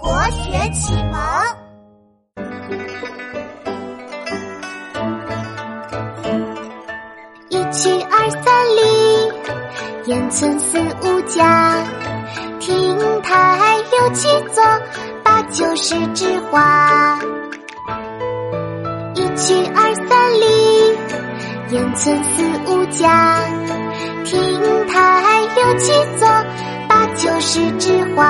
国学启蒙。一七二三里烟村四五家亭台六七座八九十枝花。一七二三里烟村四五家亭台六七座八九十枝花。